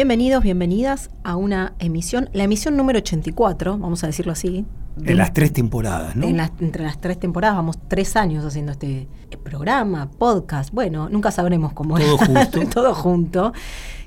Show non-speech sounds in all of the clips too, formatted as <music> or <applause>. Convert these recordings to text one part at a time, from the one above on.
Bienvenidos, bienvenidas a una emisión, la emisión número 84, vamos a decirlo así. En las tres temporadas, ¿no? En las- entre las tres temporadas, vamos tres años haciendo este programa, podcast, bueno, nunca sabremos cómo Todo es. junto. <laughs> Todo junto.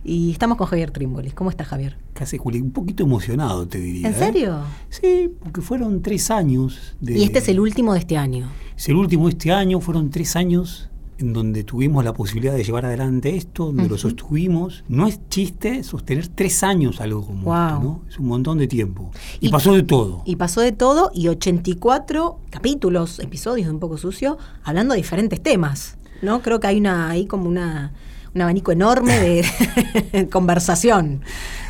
Y estamos con Javier Trimbolis. ¿Cómo estás, Javier? Casi, Juli, un poquito emocionado, te diría. ¿En ¿eh? serio? Sí, porque fueron tres años. De, Y este es el último de este año. es el último de este año, fueron tres años en donde tuvimos la posibilidad de llevar adelante esto, donde lo sostuvimos. No es chiste sostener tres años algo como Wow. esto, ¿no? Es un montón de tiempo. Y, Y- pasó de todo. Y pasó de todo y 84 capítulos, episodios de Un poco sucio, hablando de diferentes temas. ¿No? Creo que hay una, hay como una, un abanico enorme de <laughs> conversación.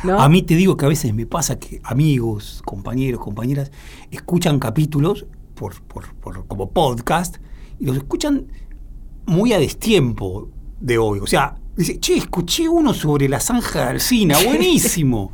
¿no? A mí te digo que a veces me pasa que amigos, compañeros, compañeras, escuchan capítulos por, por, por- como podcast y los escuchan muy a destiempo de hoy. O sea, dice, che, escuché uno sobre la zanja de Alcina, <laughs> buenísimo.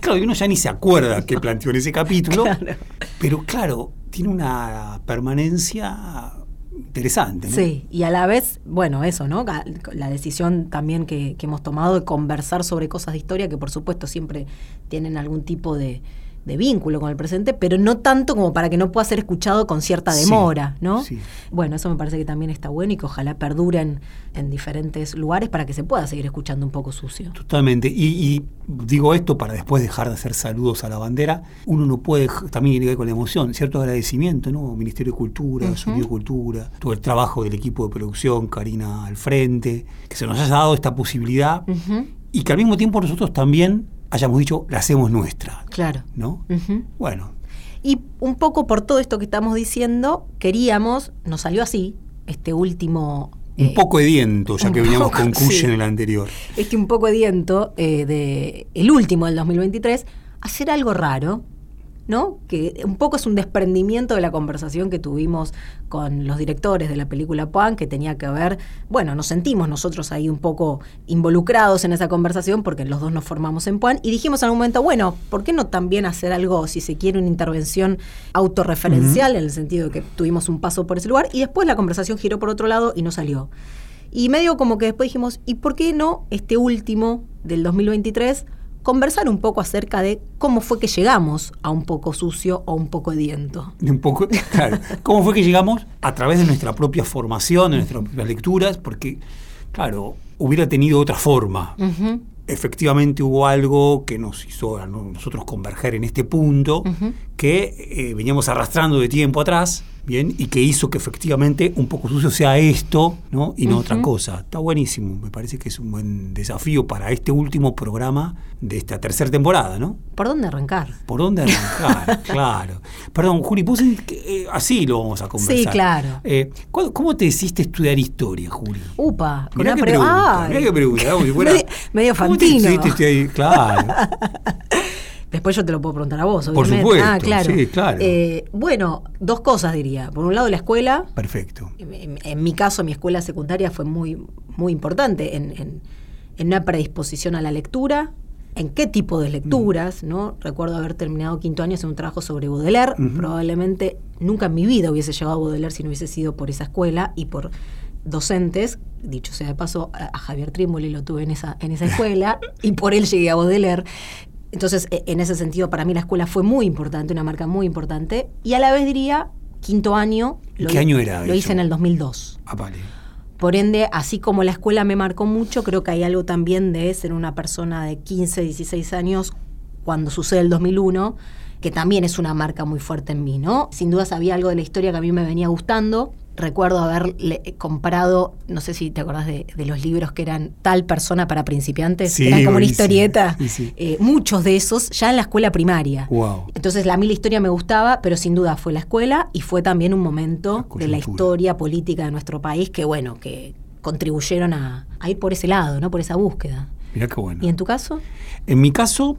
claro, y uno ya ni se acuerda que planteó en ese capítulo, Claro. pero claro, tiene una permanencia interesante. ¿no? Sí, y a la vez, bueno, eso, ¿no? La decisión también que, que hemos tomado de conversar sobre cosas de historia que por supuesto siempre tienen algún tipo de, de vínculo con el presente, pero no tanto como para que no pueda ser escuchado con cierta Sí, demora, ¿no? sí. Bueno, eso me parece que también está bueno y que ojalá perduren en diferentes lugares para que se pueda seguir escuchando un poco sucio. Totalmente. Y, y digo esto para después dejar de hacer saludos a la bandera. Uno no puede, también tiene que ver con la emoción, cierto agradecimiento, ¿no? Ministerio de Cultura. Sonido Cultura, todo el trabajo del equipo de producción, Karina al frente, que se nos haya dado esta posibilidad y que al mismo tiempo nosotros también hayamos dicho, la hacemos nuestra, Claro. ¿no? Bueno, Y un poco por todo esto que estamos diciendo, queríamos, nos salió así, este último... un eh, poco de viento, ya un que veníamos poco, con Cush sí. en el anterior. este un poco de viento eh, de el último del 2023, hacer algo raro, ¿no? Que un poco es un desprendimiento de la conversación que tuvimos con los directores de la película Puan, que tenía que ver, bueno, nos sentimos nosotros ahí un poco involucrados en esa conversación porque los dos nos formamos en Puan y dijimos en algún momento, bueno, ¿por qué no también hacer algo, si se quiere, una intervención autorreferencial en el sentido de que tuvimos un paso por ese lugar y después la conversación giró por otro lado y no salió? Y medio como que después dijimos, ¿y por qué no este último del 2023 conversar un poco acerca de cómo fue que llegamos a un poco sucio o un poco ediento? Un poco, <laughs> claro. ¿Cómo fue que llegamos? A través de nuestra propia formación, de nuestras propias lecturas, porque, claro, hubiera tenido otra forma. Efectivamente hubo algo que nos hizo a nosotros converger en este punto, que eh, veníamos arrastrando de tiempo atrás, ¿bien? Y que hizo que efectivamente un poco sucio sea esto, ¿no? Y no otra cosa. Está buenísimo, me parece que es un buen desafío para este último programa de esta tercera temporada, ¿no? ¿Por dónde arrancar? ¿Por dónde arrancar? <laughs> claro. Perdón, Juli, vos eh, así lo vamos a conversar. Sí, claro. Eh, ¿cu- ¿Cómo te hiciste estudiar historia, Juli? Upa, Mirá una qué pre- pregunta, mirá qué pregunta. como si fuera- <laughs> medio, medio ¿Cómo te hiciste estudiar? Claro. <laughs> Después yo te lo puedo preguntar a vos, Por obviamente. supuesto, ah, claro. sí, claro. Eh, bueno, dos cosas diría. Por un lado, la escuela, Perfecto. en, en mi caso, mi escuela secundaria fue muy, muy importante en, en- en una predisposición a la lectura, en qué tipo de lecturas, ¿no? Recuerdo haber terminado quinto año haciendo un trabajo sobre Baudelaire. Probablemente nunca en mi vida hubiese llegado a Baudelaire si no hubiese sido por esa escuela y por docentes. Dicho sea de paso, a, Javier Trimboli lo tuve en esa, en esa <laughs> escuela y por él llegué a Baudelaire. Entonces, e- en ese sentido, para mí la escuela fue muy importante, una marca muy importante. Y a la vez diría, quinto año. ¿En qué año era Lo hice en el 2002. Ah, vale. Por ende, así como la escuela me marcó mucho, creo que hay algo también de ser una persona de 15, 16 años cuando sucede el 2001, que también es una marca muy fuerte en mí, ¿no? Sin dudas había algo de la historia que a mí me venía gustando, recuerdo haber le- comprado, no sé si te acordás de, de los libros que eran tal persona para principiantes, Sí, eran como una historieta, Sí, sí. eh, muchos de esos ya en la escuela primaria. Wow. Entonces, a mí la historia me gustaba, pero sin duda fue la escuela y fue también un momento La de la historia política de nuestro país que, bueno, que contribuyeron a, a ir por ese lado, ¿no? Por esa búsqueda. Mirá qué bueno. ¿Y en tu caso? En mi caso,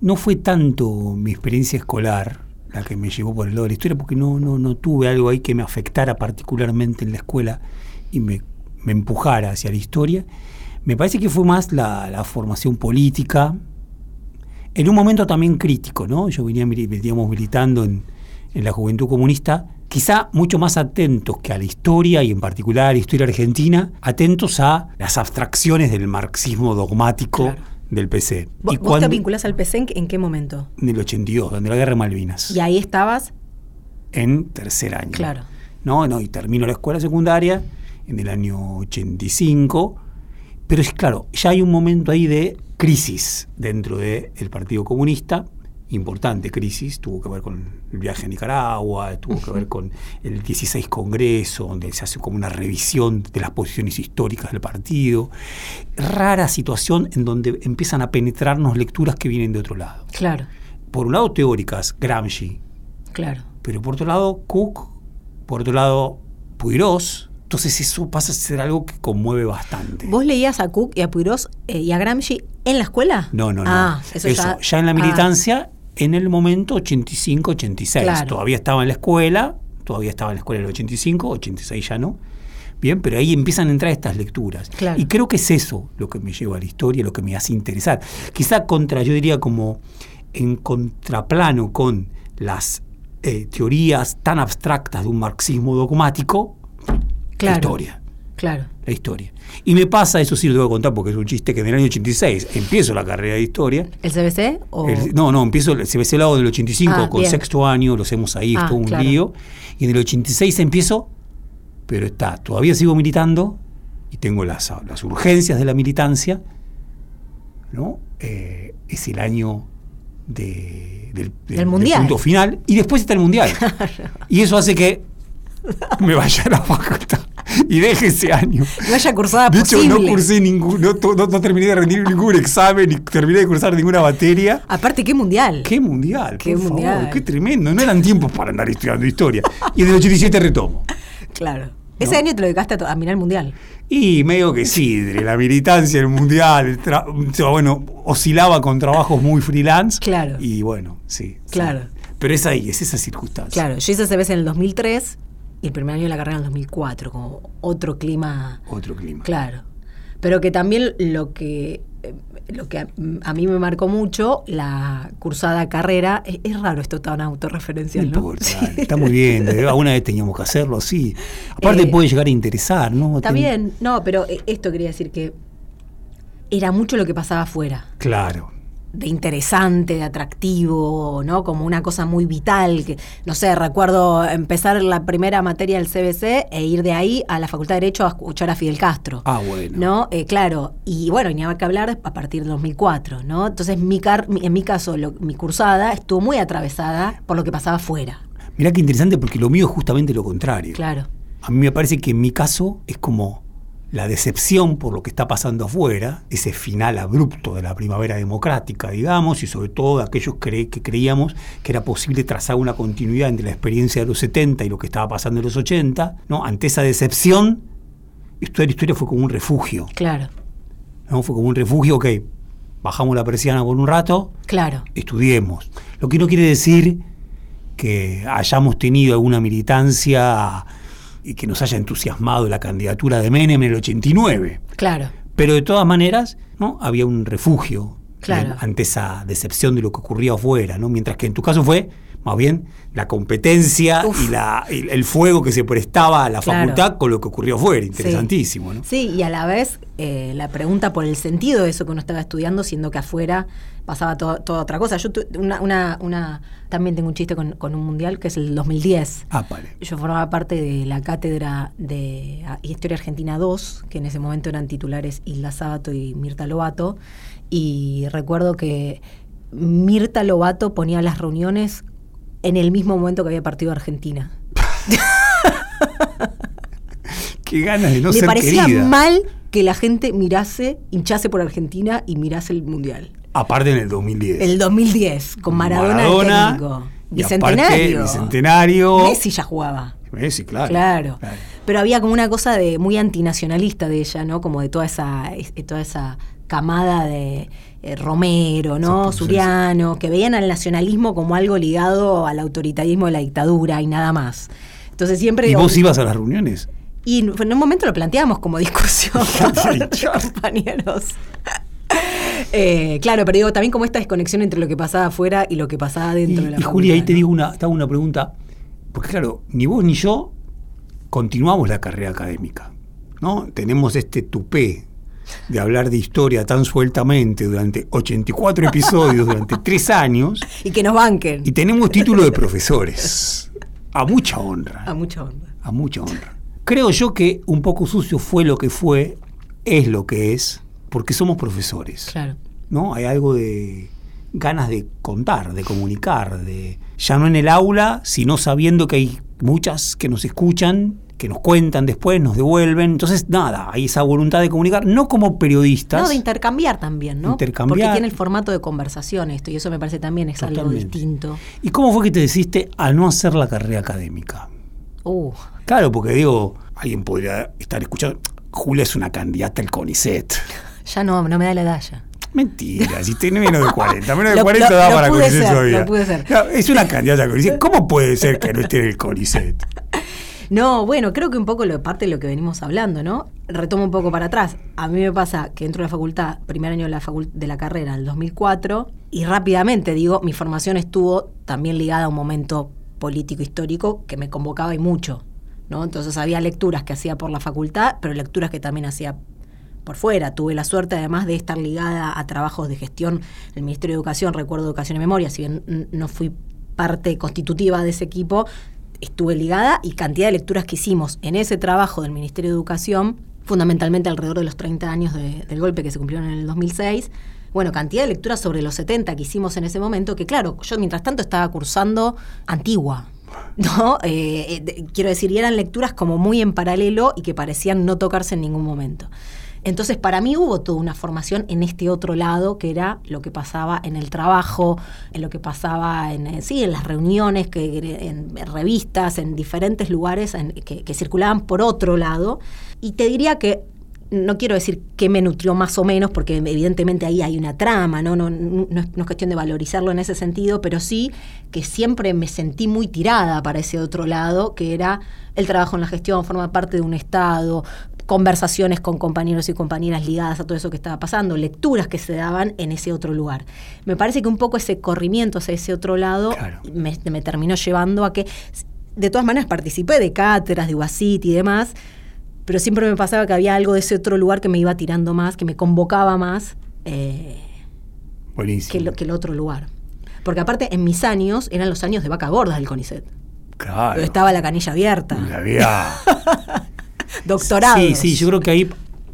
no fue tanto mi experiencia escolar la que me llevó por el lado de la historia, porque no, no, no tuve algo ahí que me afectara particularmente en la escuela y me, me empujara hacia la historia. Me parece que fue más la, la formación política, en un momento también crítico, ¿no? Yo venía, militando en, en la juventud comunista, quizá mucho más atentos que a la historia y en particular a la historia argentina, atentos a las abstracciones del marxismo dogmático. Del PC. ¿Vos, vos te vinculás al PC en, qué- en qué momento? En el 82, donde la guerra de Malvinas, Y ahí estabas, en tercer año. claro. ¿no? No, y termino la escuela secundaria en el año 85. Pero es claro, ya hay un momento ahí de crisis dentro del Partido Comunista, importante crisis, tuvo que ver con el viaje a Nicaragua, tuvo que ver con el 16 Congreso, donde se hace como una revisión de las posiciones históricas del partido. Rara situación en donde empiezan a penetrarnos lecturas que vienen de otro lado. Claro, Por un lado teóricas, Gramsci, claro. pero por otro lado Cook, por otro lado Puigros. Entonces eso pasa a ser algo que conmueve bastante. ¿Vos leías a Cook y a Puigros eh, y a Gramsci en la escuela? No, no, no. Ah, eso, ya, ya, en la ah, militancia, en el momento 85-86. Claro. Todavía estaba en la escuela, todavía estaba en la escuela en el 85, 86 ya no. Bien, pero ahí empiezan a entrar estas lecturas. Claro. Y creo que es eso lo que me lleva a la historia, lo que me hace interesar. Quizá contra, yo diría como en contraplano con las eh, teorías tan abstractas de un marxismo dogmático, Claro. la historia Claro. la historia. Y me pasa, eso sí lo tengo que contar porque es un chiste, que en el año 86 empiezo la carrera de historia. ¿El CBC? O... El- no, no, empiezo el CBC lado del 85 Ah, con bien. sexto año, lo hacemos ahí, Ah, es todo un claro. lío. Y en el 86 empiezo, pero está, todavía sigo militando y tengo las, las urgencias de la militancia, ¿no? Eh, es el año de- del, Del Mundial. punto final y después está el mundial. <laughs> Y eso hace que me vaya a la facultad <laughs> y deje ese año. No haya cursada De hecho, posible. no cursé ningún, no, to- no- no terminé de rendir ningún examen, ni terminé de cursar ninguna materia. Aparte, ¿qué mundial? ¡Qué mundial! Qué por mundial. favor, ¡Qué tremendo! No eran tiempos para andar estudiando historia. Y en el 87 retomo. Claro. Ese año te lo dedicaste a, mirar el mundial. Y medio que sí, la militancia, el mundial, el tra- bueno, oscilaba con trabajos muy freelance. Claro. Y bueno, sí. sí. Claro. Pero es ahí, es esa circunstancia. Claro, yo hice CBC en el 2003 y el primer año de la carrera en el 2004, como otro clima. Otro clima. Claro. Pero que también lo que eh, lo que a, a mí me marcó mucho, la cursada carrera, es, es raro esto tan No autorreferencial, ¿no? importa, Sí. está muy bien. de- <laughs> Alguna vez teníamos que hacerlo así. Aparte Eh, puede llegar a interesar, ¿no? Está bien, no, pero eh, esto quería decir que era mucho lo que pasaba afuera. Claro. De interesante, de atractivo, ¿no? Como una cosa muy vital, que no sé, recuerdo empezar la primera materia del CBC e ir de ahí a la Facultad de Derecho a escuchar a Fidel Castro. Ah, bueno. ¿No? Eh, claro, y bueno, había que hablar a partir del 2004, ¿no? Entonces, mi car en mi caso, lo- mi cursada estuvo muy atravesada por lo que pasaba afuera. Mirá qué interesante porque lo mío es justamente lo contrario. Claro, A mí me parece que en mi caso es como la decepción por lo que está pasando afuera, ese final abrupto de la primavera democrática, digamos, y sobre todo de aquellos cre- que creíamos que era posible trazar una continuidad entre la experiencia de los 70 y lo que estaba pasando en los 80, ¿no? Ante esa decepción, estudiar historia fue como un refugio, claro, ¿no? Fue como un refugio, ok, bajamos la persiana por un rato, claro. estudiemos. Lo que no quiere decir que hayamos tenido alguna militancia y que nos haya entusiasmado la candidatura de Menem en el 89. Claro, Pero de todas maneras, ¿no? Había un refugio Claro. ante esa decepción de lo que ocurría afuera, ¿no? Mientras que en tu caso fue más bien la competencia Uf. y la, el fuego que se prestaba a la Claro. facultad con lo que ocurrió afuera. Interesantísimo, ¿no? Sí, y a la vez eh, la pregunta por el sentido de eso que uno estaba estudiando, siendo que afuera pasaba to- toda otra cosa. Yo una, una, una, también tengo un chiste con, con un mundial que es el 2010. Ah, vale. Yo formaba parte de la cátedra de ah, Historia Argentina 2, que en ese momento eran titulares Hilda Sábato y Mirta Lobato, y recuerdo que Mirta Lobato ponía las reuniones en el mismo momento que había partido Argentina. <laughs> Qué ganas de no Le ser parecía querida. mal que la gente mirase, hinchase por Argentina y mirase el Mundial. Aparte en el 2010. El 2010, con Maradona, Maradona, el técnico. y aparte, Bicentenario. bicentenario. Messi ya jugaba. Messi, claro. Claro. Pero había como una cosa de muy antinacionalista de ella, ¿no? Como de toda esa, es- toda esa camada de eh, Romero, ¿no? Suriano, que veían al nacionalismo como algo ligado al autoritarismo de la dictadura y nada más. Entonces siempre. ¿Y vos ibas a las reuniones? Y en un momento lo planteábamos como discusión <laughs> <laughs> con Ya. compañeros. Eh, claro, pero digo, también como esta desconexión entre lo que pasaba afuera y lo que pasaba Y, dentro de la y Julia, ahí te digo una, te hago una pregunta. Porque claro, ni vos ni yo continuamos la carrera académica. ¿no? Tenemos este tupé de hablar de historia tan sueltamente durante 84 episodios, durante <laughs> tres años, Y que nos banquen. y tenemos título de profesores. A mucha honra. A mucha onda. a mucha honra. Creo yo que un poco sucio fue lo que fue, es lo que es, porque somos profesores. Claro. ¿No? Hay algo de ganas de contar, de comunicar, de ya no en el aula, sino sabiendo que hay muchas que nos escuchan, que nos cuentan después, nos devuelven. Entonces, nada, hay esa voluntad de comunicar, no como periodistas. No, de intercambiar también, ¿no? Intercambiar. Porque tiene el formato de conversación esto, y eso me parece también es algo distinto. ¿Y cómo fue que te decidiste a no hacer la carrera académica? Uh, Claro, porque digo, alguien podría estar escuchando, Julia es una candidata al CONICET. Ya no, no me da la edad ya. Mentira, si tiene menos de <laughs> 40, menos de Lo- 40 lo- da lo para ser, todavía. lo pude ser. No, es una candidata CONICET. ¿Cómo puede ser que no esté en el CONICET? No, bueno, creo que un poco lo, parte de lo que venimos hablando, ¿no? Retomo un poco para atrás. A mí me pasa que entro a la facultad, primer año de la, de la carrera, en el 2004, y rápidamente, digo, mi formación estuvo también ligada a un momento político histórico que me convocaba y mucho, ¿no? Entonces había lecturas que hacía por la facultad, pero lecturas que también hacía por fuera. Tuve la suerte además de estar ligada a trabajos de gestión del Ministerio de Educación, recuerdo Educación y Memoria, si bien no fui parte constitutiva de ese equipo, estuve ligada y cantidad de lecturas que hicimos en ese trabajo del Ministerio de Educación, fundamentalmente alrededor de los 30 años de- del golpe que se cumplieron en el 2006. Bueno, cantidad de lecturas sobre los 70 que hicimos en ese momento, que claro, yo mientras tanto estaba cursando Antigua, ¿no? <laughs> Eh, eh, quiero decir, y eran lecturas como muy en paralelo y que parecían no tocarse en ningún momento. Entonces, para mí hubo toda una formación en este otro lado, que era lo que pasaba en el trabajo, en lo que pasaba en, eh, sí, en las reuniones, que, en, revistas, en diferentes lugares que, circulaban por otro lado. Y te diría que no quiero decir que me nutrió más o menos, porque evidentemente ahí hay una trama, ¿no? No, no, no es, no es cuestión de valorizarlo en ese sentido, pero sí que siempre me sentí muy tirada para ese otro lado, que era el trabajo en la gestión, formar parte de un Estado, conversaciones con compañeros y compañeras ligadas a todo eso que estaba pasando, lecturas que se daban en ese otro lugar. Me parece que un poco ese corrimiento hacia ese otro lado Claro. me, me terminó llevando a que, de todas maneras, participé de cátedras, de UASIT y demás, pero siempre me pasaba que había algo de ese otro lugar que me iba tirando más, que me convocaba más eh, Buenísimo. que, lo- que el otro lugar. Porque aparte, en mis años, eran los años de vaca gorda del CONICET. Claro. Estaba la canilla abierta, Había. <laughs> doctorados. Sí, sí, yo creo que ahí,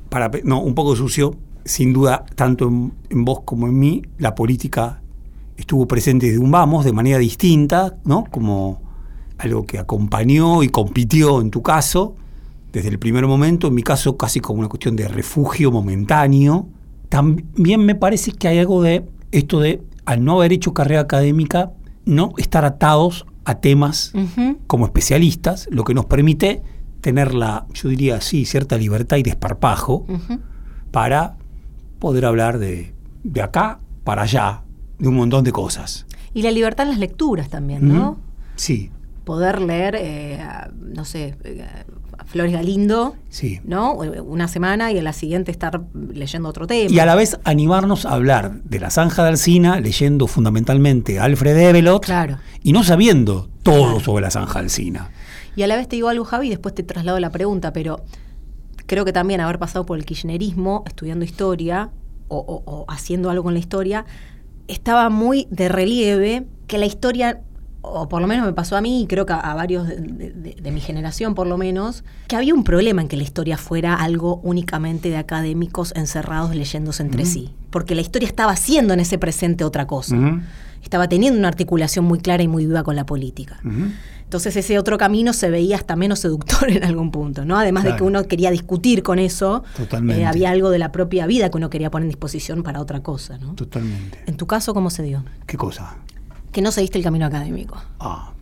para, no, un poco sucio, sin duda, tanto en, en vos como en mí, la política estuvo presente desde un vamos, de manera distinta, ¿no? Como algo que acompañó y compitió en tu caso, desde el primer momento, en mi caso casi como una cuestión de refugio momentáneo. También me parece que hay algo de esto de, al no haber hecho carrera académica, no estar atados a temas como especialistas, lo que nos permite tener la, yo diría así, cierta libertad y desparpajo para poder hablar de, de acá para allá, de un montón de cosas. Y la libertad en las lecturas también, ¿no? Sí, Poder leer, eh, a- no sé, eh, a Flores Galindo, sí. ¿no? Una semana y a la siguiente estar leyendo otro tema. Y a la vez animarnos a hablar de la zanja de Alcina, leyendo fundamentalmente a Alfred Evelot Claro. y no sabiendo todo Claro. sobre la zanja de Alcina. Y a la vez te digo algo, Javi, y después te traslado la pregunta, pero creo que también haber pasado por el kirchnerismo, estudiando historia o, o- o haciendo algo con la historia, estaba muy de relieve que la historia, o por lo menos me pasó a mí, y creo que a, a varios de, de- de- de mi generación por lo menos, que había un problema en que la historia fuera algo únicamente de académicos encerrados leyéndose entre sí. Porque la historia estaba haciendo en ese presente otra cosa. Estaba teniendo una articulación muy clara y muy viva con la política. Entonces ese otro camino se veía hasta menos seductor <laughs> en algún punto, ¿no? Además de que uno quería discutir con eso, eh, había algo de la propia vida que uno quería poner en disposición para otra cosa, ¿no? Totalmente. En tu caso, ¿cómo se dio? ¿Qué cosa? Que no seguiste el camino académico. Ah,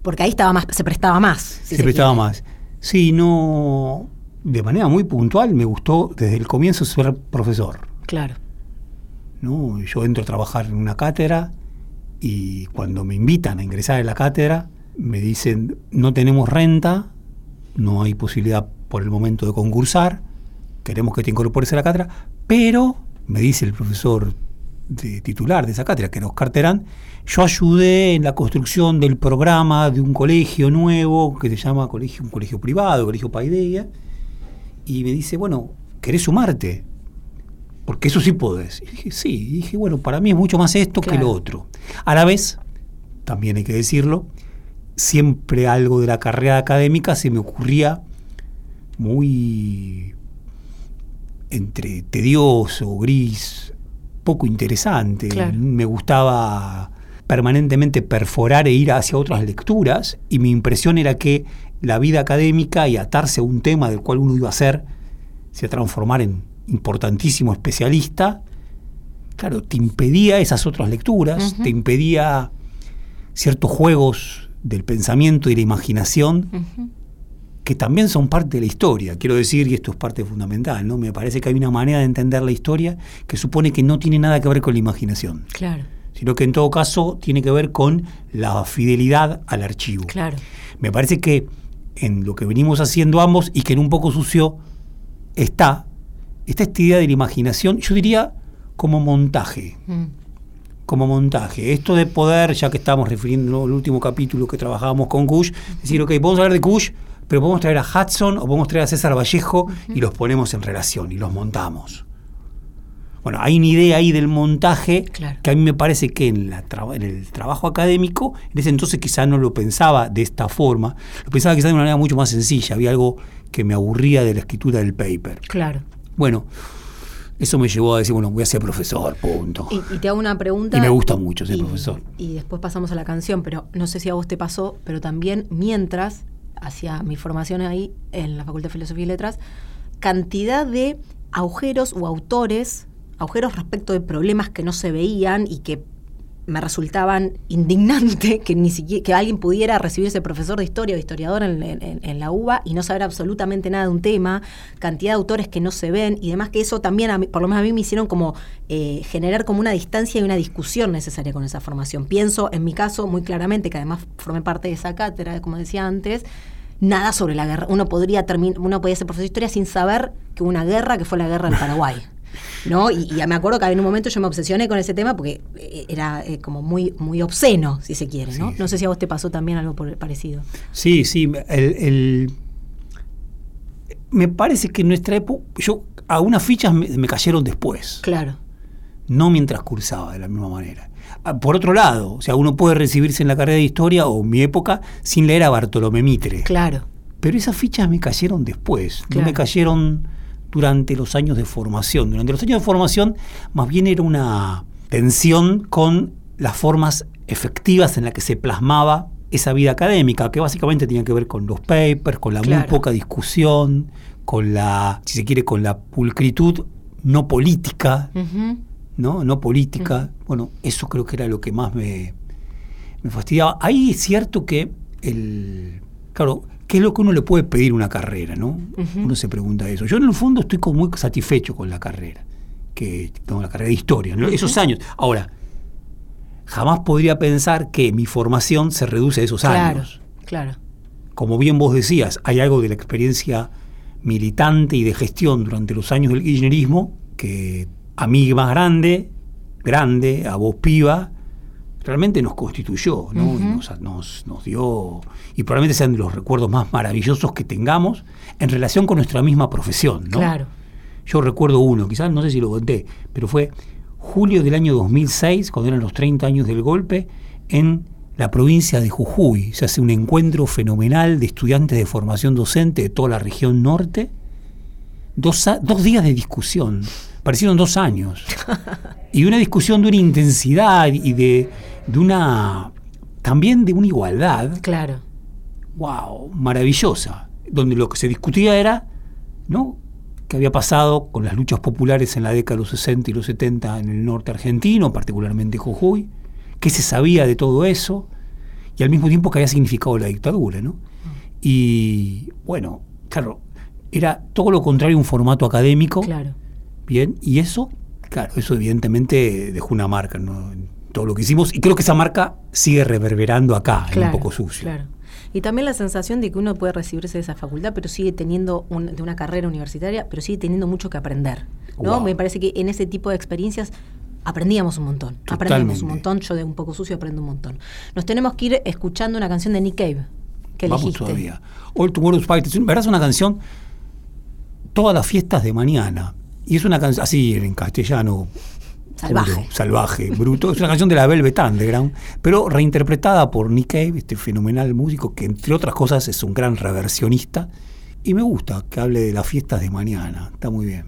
Porque ahí estaba más, se prestaba más. si se prestaba quiere. más. Sí, no. De manera muy puntual me gustó desde el comienzo ser profesor. Claro. ¿no? Yo entro a trabajar en una cátedra y cuando me invitan a ingresar a la cátedra me dicen no tenemos renta, no hay posibilidad por el momento de concursar, queremos que te incorpores a la cátedra, pero me dice el profesor de titular de esa cátedra, que era Oscar Terán, yo ayudé en la construcción del programa de un colegio nuevo que se llama colegio, un colegio privado, colegio Paideia, y me dice, bueno, ¿querés sumarte? Porque eso sí podés. Y dije, sí. Y dije, bueno, para mí es mucho más esto que lo otro. A la vez, también hay que decirlo, siempre algo de la carrera académica se me ocurría muy entre tedioso, gris, poco interesante. Claro. Me gustaba permanentemente perforar e ir hacia otras lecturas y mi impresión era que la vida académica y atarse a un tema del cual uno iba a ser, se transformar en importantísimo especialista, claro, te impedía esas otras lecturas, te impedía ciertos juegos del pensamiento y la imaginación que también son parte de la historia. Quiero decir, y esto es parte fundamental, ¿no? Me parece que hay una manera de entender la historia que supone que no tiene nada que ver con la imaginación, Claro, sino que en todo caso tiene que ver con la fidelidad al archivo. claro. Me parece que en lo que venimos haciendo ambos y que en un poco sucio está, está esta idea de la imaginación, yo diría como montaje Mm. como montaje. Esto de poder, ya que estamos refiriendo al último capítulo que trabajábamos con Kush, decir, ok, podemos hablar de Kush, pero podemos traer a Hudson o podemos traer a César Vallejo y los ponemos en relación y los montamos. Bueno, hay una idea ahí del montaje Claro. que a mí me parece que en, la traba- en el trabajo académico, en ese entonces quizá no lo pensaba de esta forma, lo pensaba quizá de una manera mucho más sencilla, había algo que me aburría de la escritura del paper. Claro. Bueno, eso me llevó a decir, bueno, voy a ser profesor, punto. Y, y te hago una pregunta. Y me gusta mucho ser y- profesor. Y después pasamos a la canción, pero no sé si a vos te pasó, pero también mientras hacía mi formación ahí en la Facultad de Filosofía y Letras, cantidad de agujeros o autores, agujeros respecto de problemas que no se veían y que me resultaban indignante <laughs> que ni siquiera que alguien pudiera recibirse profesor de historia o historiador en, en- en la UBA y no saber absolutamente nada de un tema, cantidad de autores que no se ven y demás que eso también, a mí- por lo menos a mí me hicieron como eh, generar como una distancia y una discusión necesaria con esa formación. Pienso en mi caso muy claramente, que además formé parte de esa cátedra, como decía antes, nada sobre la guerra. Uno podría terminar, uno podía ser profesor de historia sin saber que hubo una guerra que fue la guerra del Paraguay. ¿No? Y, me acuerdo que en un momento yo me obsesioné con ese tema porque eh, era eh, como muy, muy obsceno, si se quiere, ¿no? Sí, no sé si a vos te pasó también algo por parecido. Sí, sí, el, el- me parece que en nuestra época, yo, algunas fichas me, me cayeron después, Claro, no mientras cursaba de la misma manera. Ah, Por otro lado, o sea, uno puede recibirse en la carrera de historia o en mi época sin leer a Bartolomé Mitre. claro, Pero esas fichas me cayeron después, no me cayeron durante los años de formación. Durante los años de formación más bien era una tensión con las formas efectivas en las que se plasmaba esa vida académica, que básicamente tenía que ver con los papers, con la muy poca discusión, con la, si se quiere, con la pulcritud no política. ¿no? No política. Bueno, eso creo que era lo que más me, me fastidiaba. Ahí es cierto que el. Claro, ¿qué es lo que uno le puede pedir una carrera, no? Uno se pregunta eso. Yo en el fondo estoy como muy satisfecho con la carrera, que con la carrera de historia, ¿no? esos años. Ahora, jamás podría pensar que mi formación se reduce a esos claro, años. claro. Como bien vos decías, hay algo de la experiencia militante y de gestión durante los años del kirchnerismo que a mí más grande, grande, a vos piba, realmente nos constituyó, ¿no? Y nos, nos- nos dio, y probablemente sean de los recuerdos más maravillosos que tengamos en relación con nuestra misma profesión, ¿no? Claro. Yo recuerdo uno, quizás no sé si lo conté, pero fue julio del año 2006, cuando eran los 30 años del golpe, en la provincia de Jujuy. Se hace un encuentro fenomenal de estudiantes de formación docente de toda la región norte. Dos, dos días de discusión, parecieron dos años. <laughs> Y una discusión de una intensidad y de, de una, también de una igualdad, Claro. wow, maravillosa, donde lo que se discutía era, ¿no? qué había pasado con las luchas populares en la década de los 60 y los 70 en el norte argentino, particularmente Jujuy, qué se sabía de todo eso, y al mismo tiempo qué había significado la dictadura, ¿no? Y bueno, claro, era todo lo contrario a un formato académico, Claro. bien, y eso, claro, eso evidentemente dejó una marca ¿no? Todo lo que hicimos, y creo que esa marca sigue reverberando acá, en un poco sucio. Claro. Y también la sensación de que uno puede recibirse de esa facultad, pero sigue teniendo un- de una carrera universitaria, pero sigue teniendo mucho que aprender. ¿no? Wow. Me parece que en ese tipo de experiencias aprendíamos un montón. Totalmente. un montón. Yo de un poco sucio aprendo un montón. Nos tenemos que ir escuchando una canción de Nick Cave que Vamos elegiste. todavía. All Tomorrow's es una canción todas las fiestas de mañana. Y es una canción así en castellano. Salvaje. puro, salvaje, bruto. Es una canción de la Velvet Underground, pero reinterpretada por Nick Cave, este fenomenal músico que entre otras cosas es un gran reversionista. Y me gusta que hable de las fiestas de mañana. Está muy bien.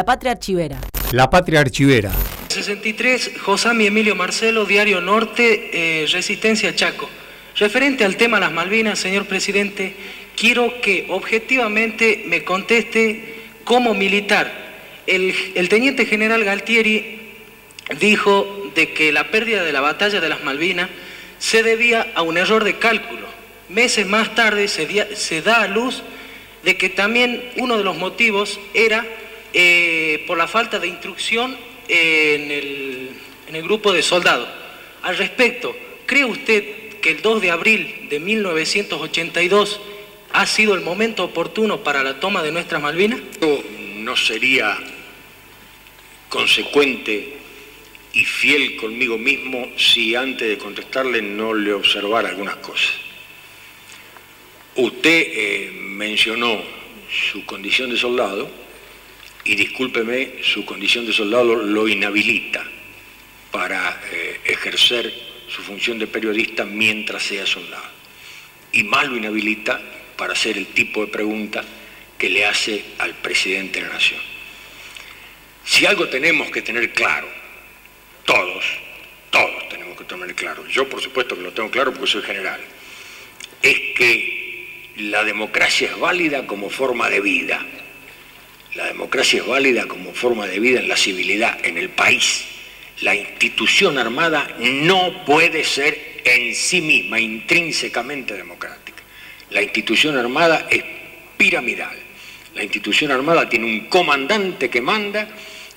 La Patria Archivera. La Patria Archivera. 63, Josami Emilio Marcelo, Diario Norte, eh, Resistencia Chaco. Referente al tema las Malvinas, señor presidente, quiero que objetivamente me conteste como militar. El, el teniente general Galtieri dijo de que la pérdida de la batalla de las Malvinas se debía a un error de cálculo. Meses más tarde se, dia- se da a luz de que también uno de los motivos era eh, por la falta de instrucción en el, grupo de soldados. Al respecto, ¿cree usted que el 2 de abril de 1982 ha sido el momento oportuno para la toma de nuestras Malvinas? Yo no sería consecuente y fiel conmigo mismo si antes de contestarle no le observara algunas cosas. Usted eh, mencionó su condición de soldado y discúlpeme, su condición de soldado lo inhabilita para eh, ejercer su función de periodista mientras sea soldado. Y más lo inhabilita para hacer el tipo de pregunta que le hace al presidente de la Nación. Si algo tenemos que tener claro, todos, todos tenemos que tener claro, yo por supuesto que lo tengo claro porque soy general, es que la democracia es válida como forma de vida. La democracia es válida como forma de vida en la civilidad, en el país. La institución armada no puede ser en sí misma intrínsecamente democrática. La institución armada es piramidal. La institución armada tiene un comandante que manda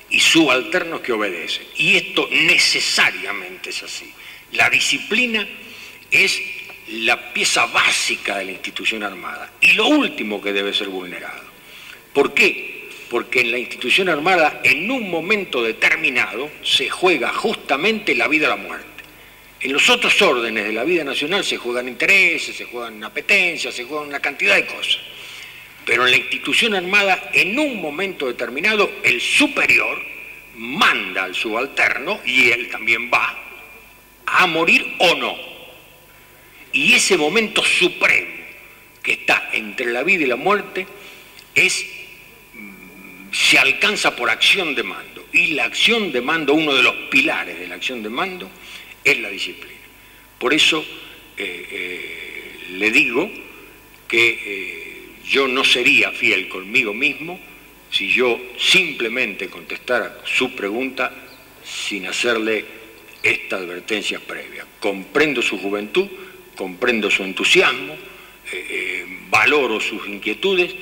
y subalternos que obedecen. Y esto necesariamente es así. La disciplina es la pieza básica de la institución armada y lo último que debe ser vulnerado. ¿Por qué? Porque en la institución armada, en un momento determinado, se juega justamente la vida o la muerte. En los otros órdenes de la vida nacional se juegan intereses, se juegan apetencias, se juegan una cantidad de cosas. Pero en la institución armada, en un momento determinado, el superior manda al subalterno, y él también va, a morir o no. Y ese momento supremo que está entre la vida y la muerte es se alcanza por acción de mando. Y la acción de mando, uno de los pilares de la acción de mando, es la disciplina. Por eso eh, eh, le digo que eh, yo no sería fiel conmigo mismo si yo simplemente contestara su pregunta sin hacerle esta advertencia previa. Comprendo su juventud, comprendo su entusiasmo, valoro sus inquietudes,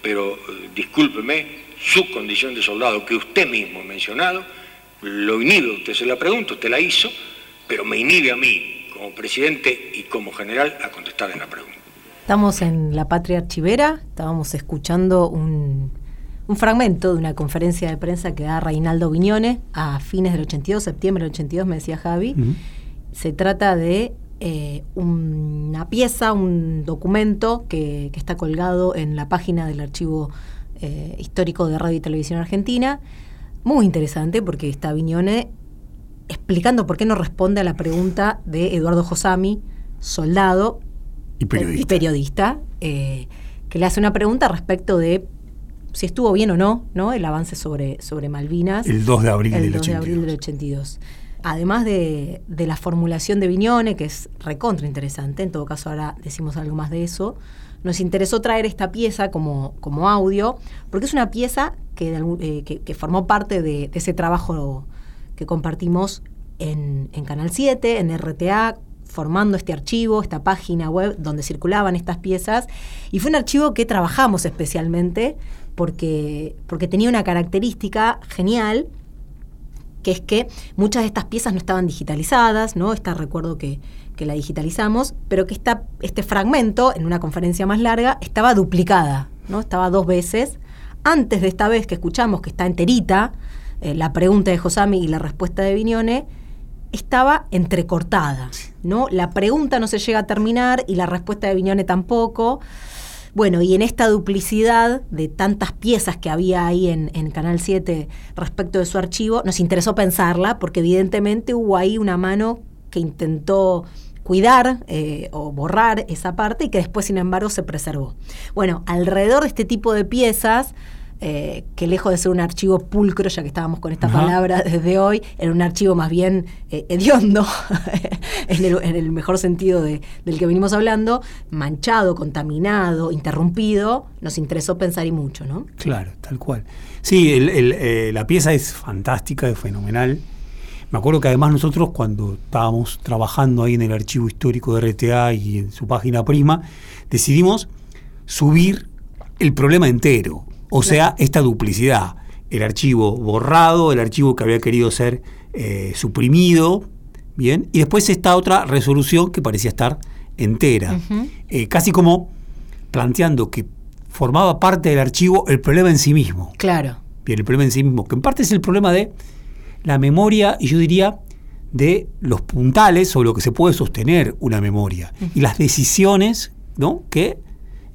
pero discúlpeme, su condición de soldado que usted mismo ha mencionado, lo inhibe, usted se la pregunta, usted la hizo, pero me inhibe a mí, como presidente y como general, a contestarle la pregunta. Estamos en la Patria Archivera, estábamos escuchando un, un fragmento de una conferencia de prensa que da Reinaldo Viñone a fines del 82, septiembre del 82, me decía Javi. Se trata de eh, una pieza, un documento que, que está colgado en la página del archivo eh, histórico de Radio y Televisión Argentina. Muy interesante porque está Viñone explicando por qué no responde a la pregunta de Eduardo Josami, soldado Y periodista. y periodista, eh, que le hace una pregunta respecto de si estuvo bien o no, ¿no? El avance sobre, sobre Malvinas. El 2 de abril el del 2 de 82. abril del 82. Además de, de la formulación de Viñone, que es recontra interesante, en todo caso ahora decimos algo más de eso, nos interesó traer esta pieza como, como audio, porque es una pieza que, eh, formó parte de, de ese trabajo que compartimos en, en Canal 7, en RTA, formando este archivo, esta página web donde circulaban estas piezas. Y fue un archivo que trabajamos especialmente porque, porque tenía una característica genial, que es que muchas de estas piezas no estaban digitalizadas, ¿no? Esta recuerdo que, que la digitalizamos, pero que esta, este fragmento, en una conferencia más larga, estaba duplicada, ¿no? Estaba dos veces. Antes de esta vez que escuchamos, que está enterita, eh, la pregunta de Josami y la respuesta de Viñone, estaba entrecortada, ¿no? La pregunta no se llega a terminar y la respuesta de Viñone tampoco. Bueno, y en esta duplicidad de tantas piezas que había ahí en, Canal 7 respecto de su archivo, nos interesó pensarla porque evidentemente hubo ahí una mano que intentó cuidar eh, o borrar esa parte y que después, sin embargo, se preservó. Bueno, alrededor de este tipo de piezas eh, que lejos de ser un archivo pulcro, ya que estábamos con esta Ajá. palabra desde hoy, era un archivo más bien eh, hediondo, <laughs> en, el, en el mejor sentido de- del que venimos hablando, manchado, contaminado, interrumpido, nos interesó pensar y mucho, ¿no? Claro, tal cual. Sí, el- el, eh, la pieza es fantástica, es fenomenal. Me acuerdo que además nosotros cuando estábamos trabajando ahí en el archivo histórico de RTA y en su página prima, decidimos subir el problema entero. O sea, esta duplicidad. El archivo borrado, el archivo que había querido ser eh, suprimido, ¿bien? Y después esta otra resolución que parecía estar entera. Eh, casi como planteando que formaba parte del archivo el problema en sí mismo. Claro. Bien, el problema en sí mismo, que en parte es el problema de la memoria y yo diría de los puntales sobre lo que se puede sostener una memoria y las decisiones ¿no? que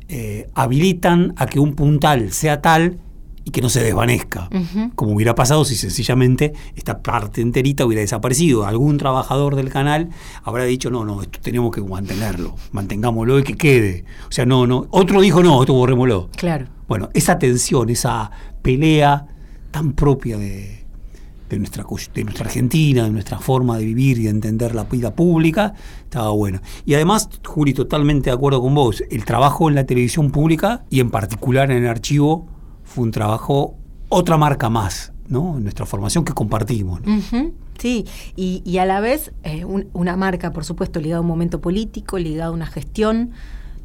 eh, habilitan a que un puntal sea tal y que no se desvanezca, como hubiera pasado si sencillamente esta parte enterita hubiera desaparecido. Algún trabajador del canal habrá dicho, no, no, esto tenemos que mantenerlo, mantengámoslo y que quede. O sea, no, no. Otro dijo, no, esto borrémoslo. Claro. Bueno, esa tensión, esa pelea tan propia de, de nuestra, de nuestra Argentina, de nuestra forma de vivir y de entender la vida pública, estaba bueno. Y además, Juli, totalmente de acuerdo con vos, el trabajo en la televisión pública y en particular en el archivo fue un trabajo, otra marca más, ¿no? En nuestra formación que compartimos. ¿no? Ujú, Sí, y, y a la vez eh, un- una marca, por supuesto, ligada a un momento político, ligada a una gestión,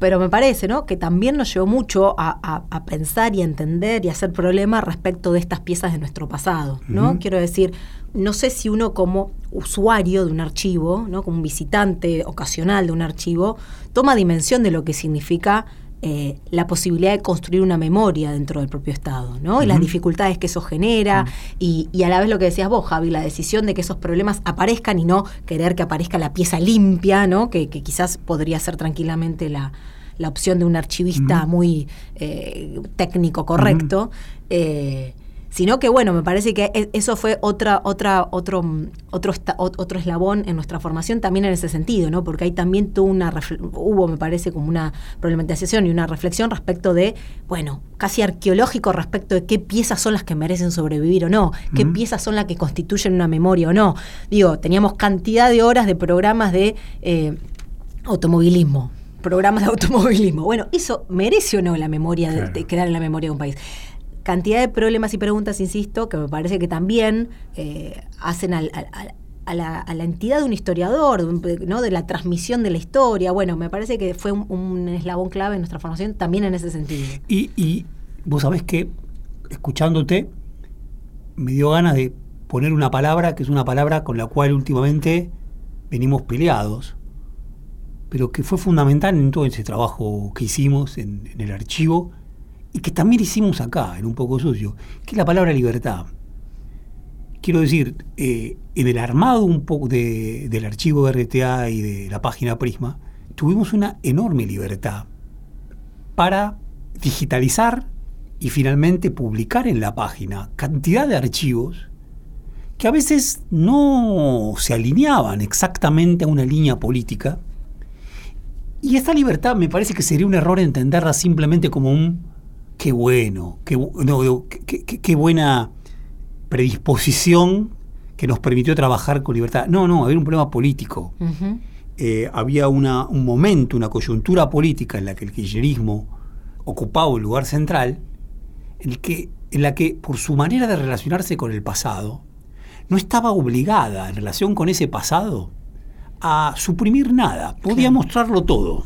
pero me parece ¿no? que también nos llevó mucho a, a- a pensar y a entender y a hacer problemas respecto de estas piezas de nuestro pasado. ¿no? Quiero decir, no sé si uno como usuario de un archivo, ¿no? como un visitante ocasional de un archivo, toma dimensión de lo que significa eh, la posibilidad de construir una memoria dentro del propio Estado, ¿no? Y las dificultades que eso genera, y, y a la vez lo que decías vos, Javi, la decisión de que esos problemas aparezcan y no querer que aparezca la pieza limpia, ¿no? Que, que quizás podría ser tranquilamente la, la opción de un archivista muy eh, técnico correcto. eh, sino que bueno, me parece que e- eso fue otra, otra, otro, mm, otro, otro eslabón en nuestra formación también en ese sentido, ¿no? Porque ahí también tuvo una hubo, me parece, como una problematización y una reflexión respecto de, bueno, casi arqueológico respecto de qué piezas son las que merecen sobrevivir o no, qué piezas son las que constituyen una memoria o no. Digo, teníamos cantidad de horas de programas de eh, automovilismo. Programas de automovilismo. Bueno, eso merece o no la memoria, de, quedar en la memoria de un país cantidad de problemas y preguntas, insisto, que me parece que también eh, hacen a, la, entidad de un historiador, ¿no? de la transmisión de la historia. Bueno, me parece que fue un, eslabón clave en nuestra formación también en ese sentido. Y, y vos sabés que, escuchándote, me dio ganas de poner una palabra que es una palabra con la cual últimamente venimos peleados, pero que fue fundamental en todo ese trabajo que hicimos en el archivo y que también hicimos acá, en un poco sucio, que es la palabra libertad. Quiero decir, eh, en el armado un poco de- del archivo RTA y de la página Prisma, tuvimos una enorme libertad para digitalizar y finalmente publicar en la página cantidad de archivos que a veces no se alineaban exactamente a una línea política. Y esta libertad me parece que sería un error entenderla simplemente como un qué bueno, qué, no, qué- qué- qué buena predisposición que nos permitió trabajar con libertad. No, no, había un problema político. Eh, había una- un momento, una coyuntura política en la que el kirchnerismo ocupaba un lugar central, en, el que, en la que por su manera de relacionarse con el pasado, no estaba obligada en relación con ese pasado a suprimir nada, podía Claro. mostrarlo todo,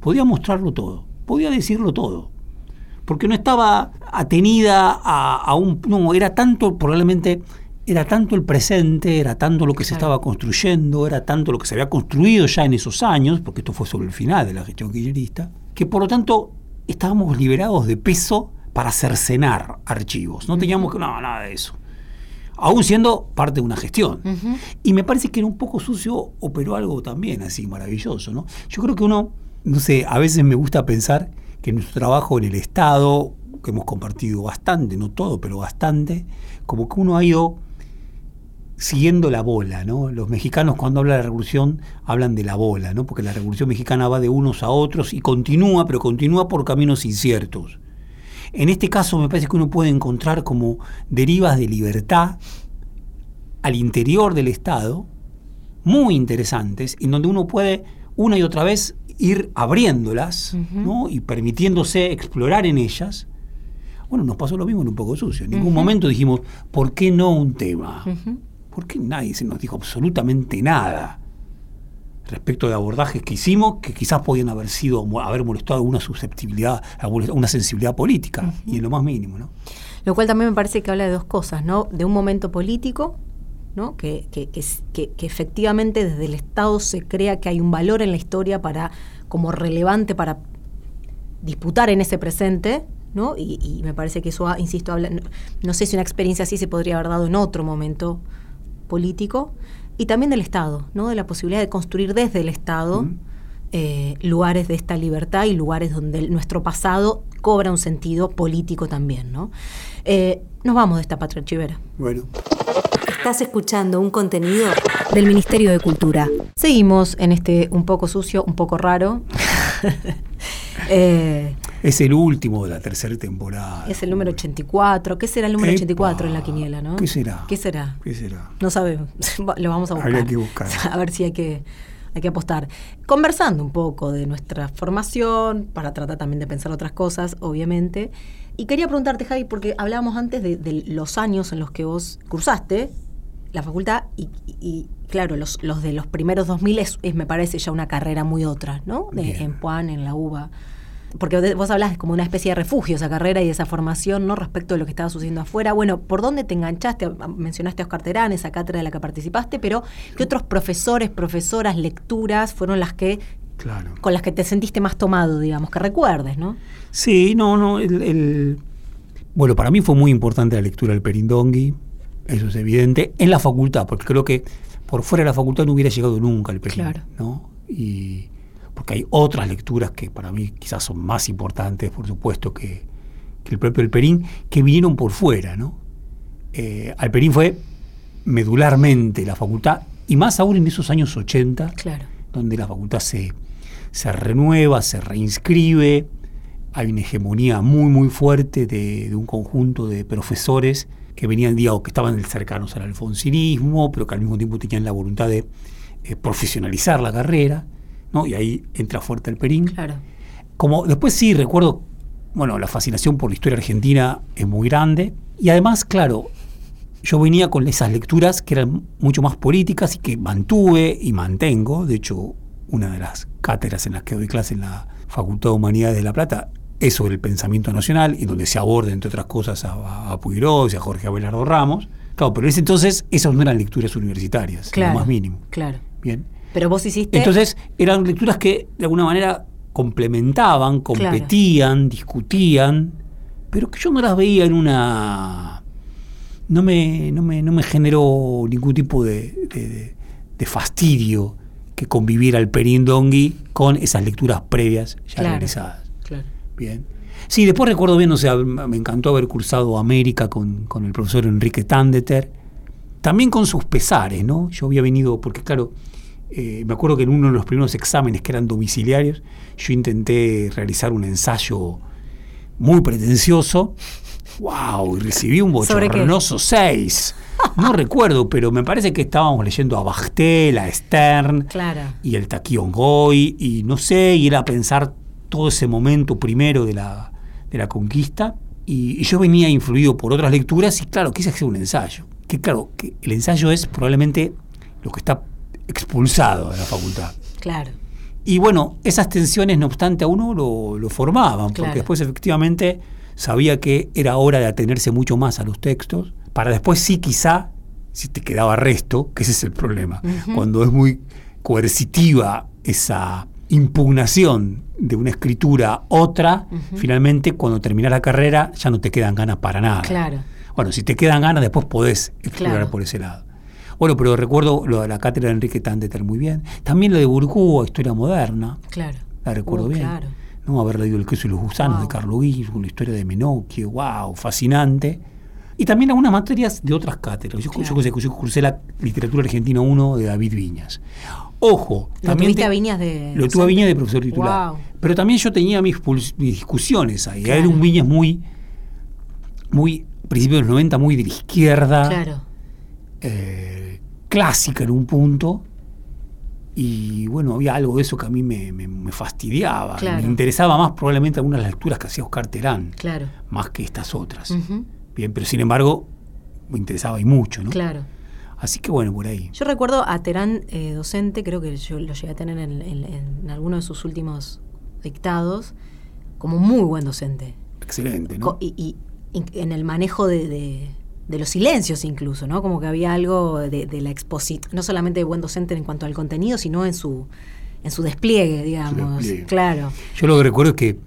podía mostrarlo todo, podía decirlo todo, porque no estaba atenida a, a un... No, era tanto probablemente... Era tanto el presente, era tanto lo que se estaba construyendo, era tanto lo que se había construido ya en esos años, porque esto fue sobre el final de la gestión kirchnerista, que por lo tanto estábamos liberados de peso para cercenar archivos. No teníamos que... No, nada de eso. Aún siendo parte de una gestión. Y me parece que en un poco sucio operó algo también así maravilloso, ¿no? Yo creo que uno, no sé, a veces me gusta pensar que nuestro trabajo en el Estado, que hemos compartido bastante, no todo, pero bastante, como que uno ha ido siguiendo la bola, ¿no? Los mexicanos cuando hablan de la revolución hablan de la bola, ¿no? Porque la revolución mexicana va de unos a otros y continúa, pero continúa por caminos inciertos. En este caso me parece que uno puede encontrar como derivas de libertad al interior del Estado, muy interesantes, en donde uno puede una y otra vez ir abriéndolas ¿no? y permitiéndose explorar en ellas. Bueno, nos pasó lo mismo en un poco sucio. En ningún momento dijimos, ¿por qué no un tema? ¿Por qué nadie se nos dijo absolutamente nada respecto de abordajes que hicimos que quizás podían haber sido, haber molestado alguna susceptibilidad, alguna sensibilidad política, y en lo más mínimo, ¿no? Lo cual también me parece que habla de dos cosas, ¿no? De un momento político ¿no? Que, que, que, que, efectivamente desde el Estado se crea que hay un valor en la historia para, como relevante para disputar en ese presente, ¿no? Y, me parece que eso, insisto, habla, no, sé si una experiencia así se podría haber dado en otro momento político, y también del Estado, ¿no? De la posibilidad de construir desde el Estado eh, lugares de esta libertad y lugares donde nuestro pasado cobra un sentido político también, ¿no? Eh, nos vamos de esta patria archivera. Bueno. Estás escuchando un contenido del Ministerio de Cultura. Seguimos en este un poco sucio, un poco raro. <laughs> Eh, es el último de la tercera temporada. Es el número 84. ¿Qué será el número 84 en la quiniela, no? ¿Qué será? ¿Qué será? ¿Qué será? No sabemos. <laughs> Lo vamos a buscar. Habría que buscar. <laughs> A ver si hay que hay que apostar. Conversando un poco de nuestra formación, para tratar también de pensar otras cosas, obviamente. Y quería preguntarte, Javi, porque hablábamos antes de, los años en los que vos cursaste la facultad y, claro, los, los, de los primeros 2000 es, es, me parece ya una carrera muy otra, ¿no? De, en Puan, en la UBA. Porque vos hablas como una especie de refugio esa carrera y esa formación, ¿no? Respecto de lo que estaba sucediendo afuera. Bueno, ¿por dónde te enganchaste? Mencionaste a Oscar Terán, esa cátedra de la que participaste, pero ¿qué otros profesores, profesoras, lecturas fueron las que Claro. con las que te sentiste más tomado, digamos, que recuerdes, ¿no? Sí, no, no. El, Bueno, para mí fue muy importante la lectura del Perindongui, eso es evidente, en la facultad, porque creo que por fuera de la facultad no hubiera llegado nunca el Perindongui, claro. ¿no? Y porque hay otras lecturas que para mí quizás son más importantes, por supuesto, que, el propio Alperín, que vinieron por fuera, ¿no? Eh, Alperín fue medularmente la facultad, y más aún en esos años 80, claro. donde la facultad se se renueva, se reinscribe, hay una hegemonía muy, muy fuerte de, un conjunto de profesores que venían, digamos, que estaban cercanos al alfonsinismo, pero que al mismo tiempo tenían la voluntad de eh, profesionalizar la carrera, ¿no? Y ahí entra fuerte el Perín. Claro. Como después sí recuerdo, bueno, la fascinación por la historia argentina es muy grande, y además, claro, yo venía con esas lecturas que eran mucho más políticas y que mantuve y mantengo, de hecho, una de las cátedras en las que doy clase en la Facultad de Humanidades de La Plata es sobre el pensamiento nacional y donde se aborda, entre otras cosas, a, a y a Jorge Abelardo Ramos. Claro, pero en ese entonces esas no eran lecturas universitarias, claro, lo más mínimo. Claro. Bien. Pero vos hiciste. Entonces eran lecturas que de alguna manera complementaban, competían, discutían, pero que yo no las veía en una. No me, no me, no me generó ningún tipo de, de fastidio que conviviera el Perindongui con esas lecturas previas ya realizadas. Bien. Sí, después recuerdo bien, o sea, me encantó haber cursado América con, el profesor Enrique Tandeter, también con sus pesares, ¿no? Yo había venido, porque claro, eh, me acuerdo que en uno de los primeros exámenes que eran domiciliarios, yo intenté realizar un ensayo muy pretencioso, wow, y recibí un bochornoso 6. No <laughs> recuerdo, pero me parece que estábamos leyendo a Bachtel, a Stern y el Taquion Goy, y no sé, y era pensar todo ese momento primero de la, de la conquista. Y, yo venía influido por otras lecturas y claro, quise hacer un ensayo. Que claro, que el ensayo es probablemente lo que está expulsado de la facultad. Claro. Y bueno, esas tensiones, no obstante, a uno lo, formaban, porque después efectivamente sabía que era hora de atenerse mucho más a los textos para después sí quizá, si te quedaba resto, que ese es el problema, cuando es muy coercitiva esa impugnación de una escritura otra, finalmente cuando terminas la carrera ya no te quedan ganas para nada. Claro. Bueno, si te quedan ganas después podés explorar por ese lado. Bueno, pero recuerdo lo de la cátedra de Enrique Tandeter muy bien. También lo de Burgúa, Historia Moderna. Claro. La recuerdo uh, bien. Claro. ¿no? Haber leído El queso y los gusanos de Carlo Guillo, la historia de Menocchio, wow, fascinante. Y también algunas materias de otras cátedras. Yo, yo, cursé la literatura argentina 1 de David Viñas. Ojo, ¿Lo también. Te, a Viñas de.? Lo tuve a Viñas de profesor titular. Pero también yo tenía mis, discusiones ahí. Era un Viñas muy muy, principios de los 90, muy de la izquierda, Claro. eh, clásica en un punto. Y bueno, había algo de eso que a mí me, me- me fastidiaba. Claro. Me interesaba más probablemente algunas de las lecturas que hacía Oscar Terán, Claro. más que estas otras. Bien, pero sin embargo, me interesaba y mucho, ¿no? Claro. Así que bueno, por ahí. Yo recuerdo a Terán eh, docente, creo que yo lo llegué a tener en, en- en alguno de sus últimos dictados, como muy buen docente. Excelente, ¿no? Y, y- y en el manejo de, de- de los silencios incluso, ¿no? Como que había algo de, de la exposición, no solamente de buen docente en cuanto al contenido, sino en su, en su despliegue, digamos. despliegue. Claro. Yo lo que recuerdo es que,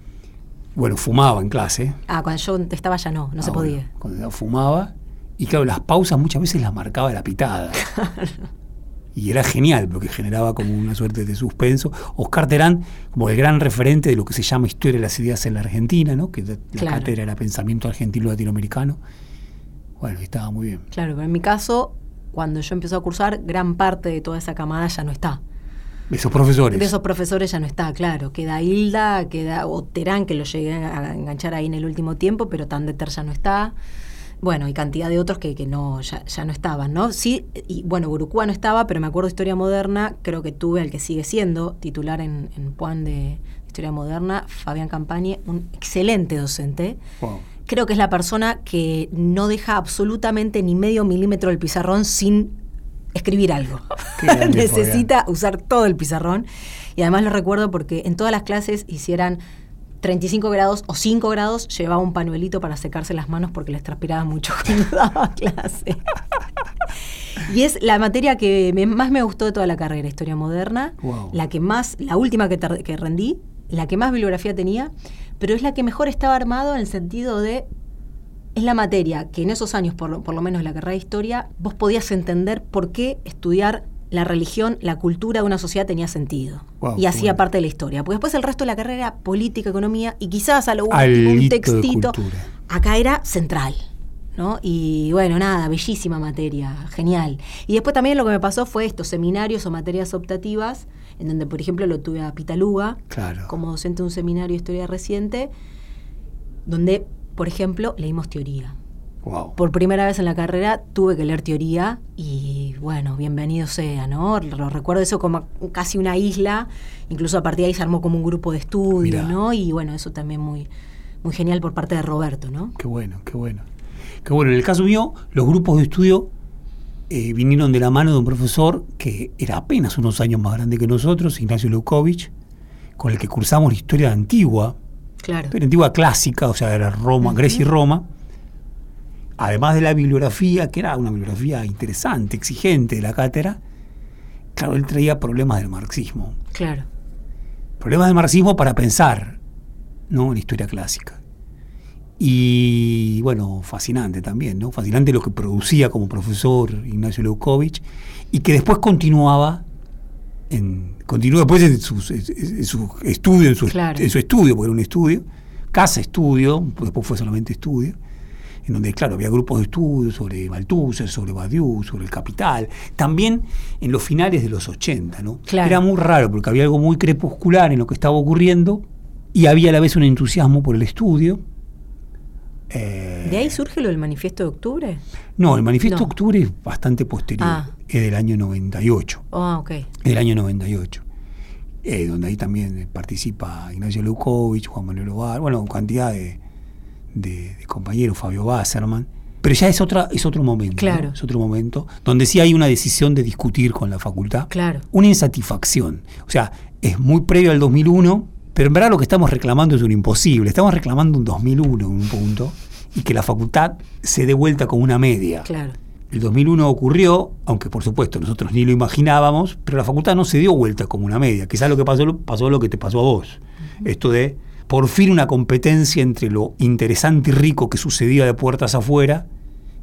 bueno, fumaba en clase. Ah, cuando yo estaba ya no, no se Ah, podía. bueno, cuando yo fumaba. Y claro, las pausas muchas veces las marcaba la pitada. Y era genial porque generaba como una suerte de suspenso. Oscar Terán, como el gran referente de lo que se llama historia de las ideas en la Argentina, ¿no? que la Claro. cátedra era pensamiento argentino latinoamericano. Bueno, estaba muy bien. Claro, pero en mi caso, cuando yo empecé a cursar, gran parte de toda esa camada ya no está. Esos profesores. De esos profesores ya no está, claro. Queda Hilda, queda o Terán, que lo llegué a enganchar ahí en el último tiempo, pero Tandeter ya no está. Bueno, y cantidad de otros que, que no, ya, ya no estaban, ¿no? Sí, y bueno, Gurucúa no estaba, pero me acuerdo de Historia Moderna, creo que tuve al que sigue siendo titular en, en Puan de Historia Moderna, Fabián Campañe, un excelente docente. Wow. Creo que es la persona que no deja absolutamente ni medio milímetro del pizarrón sin escribir algo. <laughs> Necesita usar todo el pizarrón. Y además lo recuerdo porque en todas las clases hicieran 35 grados o 5 grados, llevaba un panuelito para secarse las manos porque les transpiraba mucho <laughs> cuando daba clase. Y es la materia que me- más me gustó de toda la carrera, historia moderna, Wow. la que más, la última que, que rendí, la que más bibliografía tenía, pero es la que mejor estaba armado en el sentido de es la materia que en esos años, por lo, por lo menos en la carrera de historia, vos podías entender por qué estudiar la religión, la cultura de una sociedad tenía sentido. Wow, y hacía bueno. parte de la historia. Porque después el resto de la carrera era política, economía y quizás a lo último un textito. Acá era central. ¿no? Y bueno, nada, bellísima materia, genial. Y después también lo que me pasó fue estos seminarios o materias optativas, en donde, por ejemplo, lo tuve a Pitaluga Claro. como docente de un seminario de historia reciente, donde, por ejemplo, leímos teoría. Wow. Por primera vez en la carrera tuve que leer teoría y bueno, bienvenido sea, ¿no? Lo recuerdo eso como casi una isla, incluso a partir de ahí se armó como un grupo de estudio, Mirá. ¿no? Y bueno, eso también muy, muy genial por parte de Roberto, ¿no? Qué bueno, qué bueno. Qué bueno. En el caso mío, los grupos de estudio eh, vinieron de la mano de un profesor que era apenas unos años más grande que nosotros, Ignacio Lukovich, con el que cursamos la historia antigua, Claro. historia antigua clásica, o sea, era Roma, Grecia y Roma. Además de la bibliografía, que era una bibliografía interesante, exigente de la cátedra, claro, él traía problemas del marxismo. Claro. Problemas del marxismo para pensar, ¿no? En la historia clásica. Y bueno, fascinante también, ¿no? Fascinante lo que producía como profesor Ignacio Leukovich y que después continuaba en, continuó después en, sus- en- en su estudio, en su, Claro. en su estudio, porque era un estudio, casa estudio, después fue solamente estudio, en donde, claro, había grupos de estudio sobre Malthusser, sobre Badiou, sobre el Capital, también en los finales de los 80, ¿no? Claro. Era muy raro porque había algo muy crepuscular en lo que estaba ocurriendo y había a la vez un entusiasmo por el estudio. Eh, ¿De ahí surge lo del manifiesto de octubre? No, el manifiesto No. de octubre es bastante posterior, Ah. es del año 98 Ah, ok. del año 98, eh, donde ahí también participa Ignacio Leukovich, Juan Manuel Ovar, bueno, cantidad de, de- de compañeros, Fabio Basserman. Pero ya es, otra, es otro momento. Es otro momento donde sí hay una decisión de discutir con la facultad. Claro. Una insatisfacción. O sea, es muy previo al 2001, pero en verdad lo que estamos reclamando es un imposible. Estamos reclamando un 2001 en un punto y que la facultad se dé vuelta con una media. Claro. El 2001 ocurrió, aunque por supuesto nosotros ni lo imaginábamos, pero la facultad no se dio vuelta como una media. Quizás lo que pasó pasó lo que te pasó a vos. Esto de por fin una competencia entre lo interesante y rico que sucedía de puertas afuera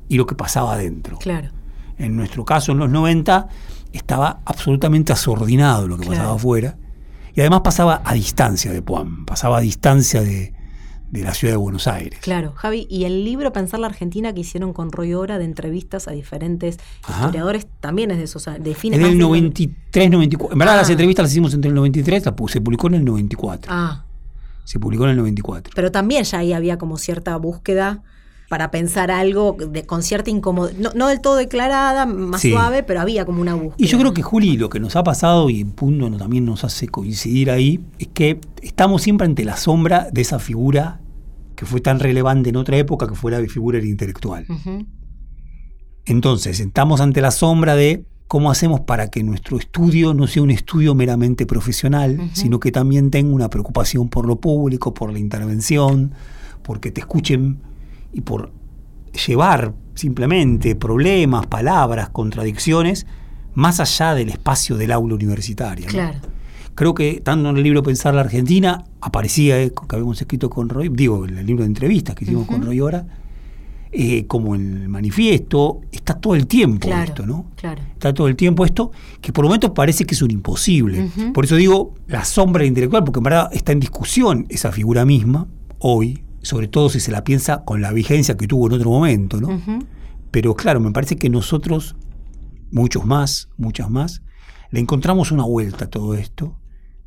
y lo que pasaba adentro. Claro. En nuestro caso, en los 90, estaba absolutamente asordinado lo que Claro. pasaba afuera. Y además pasaba a distancia de Puan, pasaba a distancia de, de la ciudad de Buenos Aires. Claro, Javi, y el libro Pensar la Argentina que hicieron con Roy Ora de entrevistas a diferentes Ajá. historiadores también es de esos. Define En más el de lo- 93, 94. En verdad, Ah. las entrevistas las hicimos entre el 93, la pu- se publicó en el 94. Ah, Se publicó en el 94. pero también ya ahí había como cierta búsqueda para pensar algo de, con cierta incomodidad, no, no del todo declarada, más Sí. suave, pero había como una búsqueda. Y yo creo que Juli, lo que nos ha pasado y en punto no- también nos hace coincidir ahí, es que estamos siempre ante la sombra de esa figura que fue tan relevante en otra época que fue la figura del intelectual. Entonces, estamos ante la sombra de cómo hacemos para que nuestro estudio no sea un estudio meramente profesional, sino que también tenga una preocupación por lo público, por la intervención, porque te escuchen y por llevar simplemente problemas, palabras, contradicciones, más allá del espacio del aula universitaria. ¿no? Claro. Creo que tanto en el libro Pensar la Argentina, aparecía, eh, que habíamos escrito con Roy, digo, en el libro de entrevistas que hicimos con Roy Ora, eh, como en el manifiesto, está todo el tiempo Claro, esto, ¿no? claro. Está todo el tiempo esto, que por momentos parece que es un imposible. Por eso digo la sombra intelectual, porque en verdad está en discusión esa figura misma, hoy, sobre todo si se la piensa con la vigencia que tuvo en otro momento, ¿no? Pero claro, me parece que nosotros, muchos más, muchas más, le encontramos una vuelta a todo esto,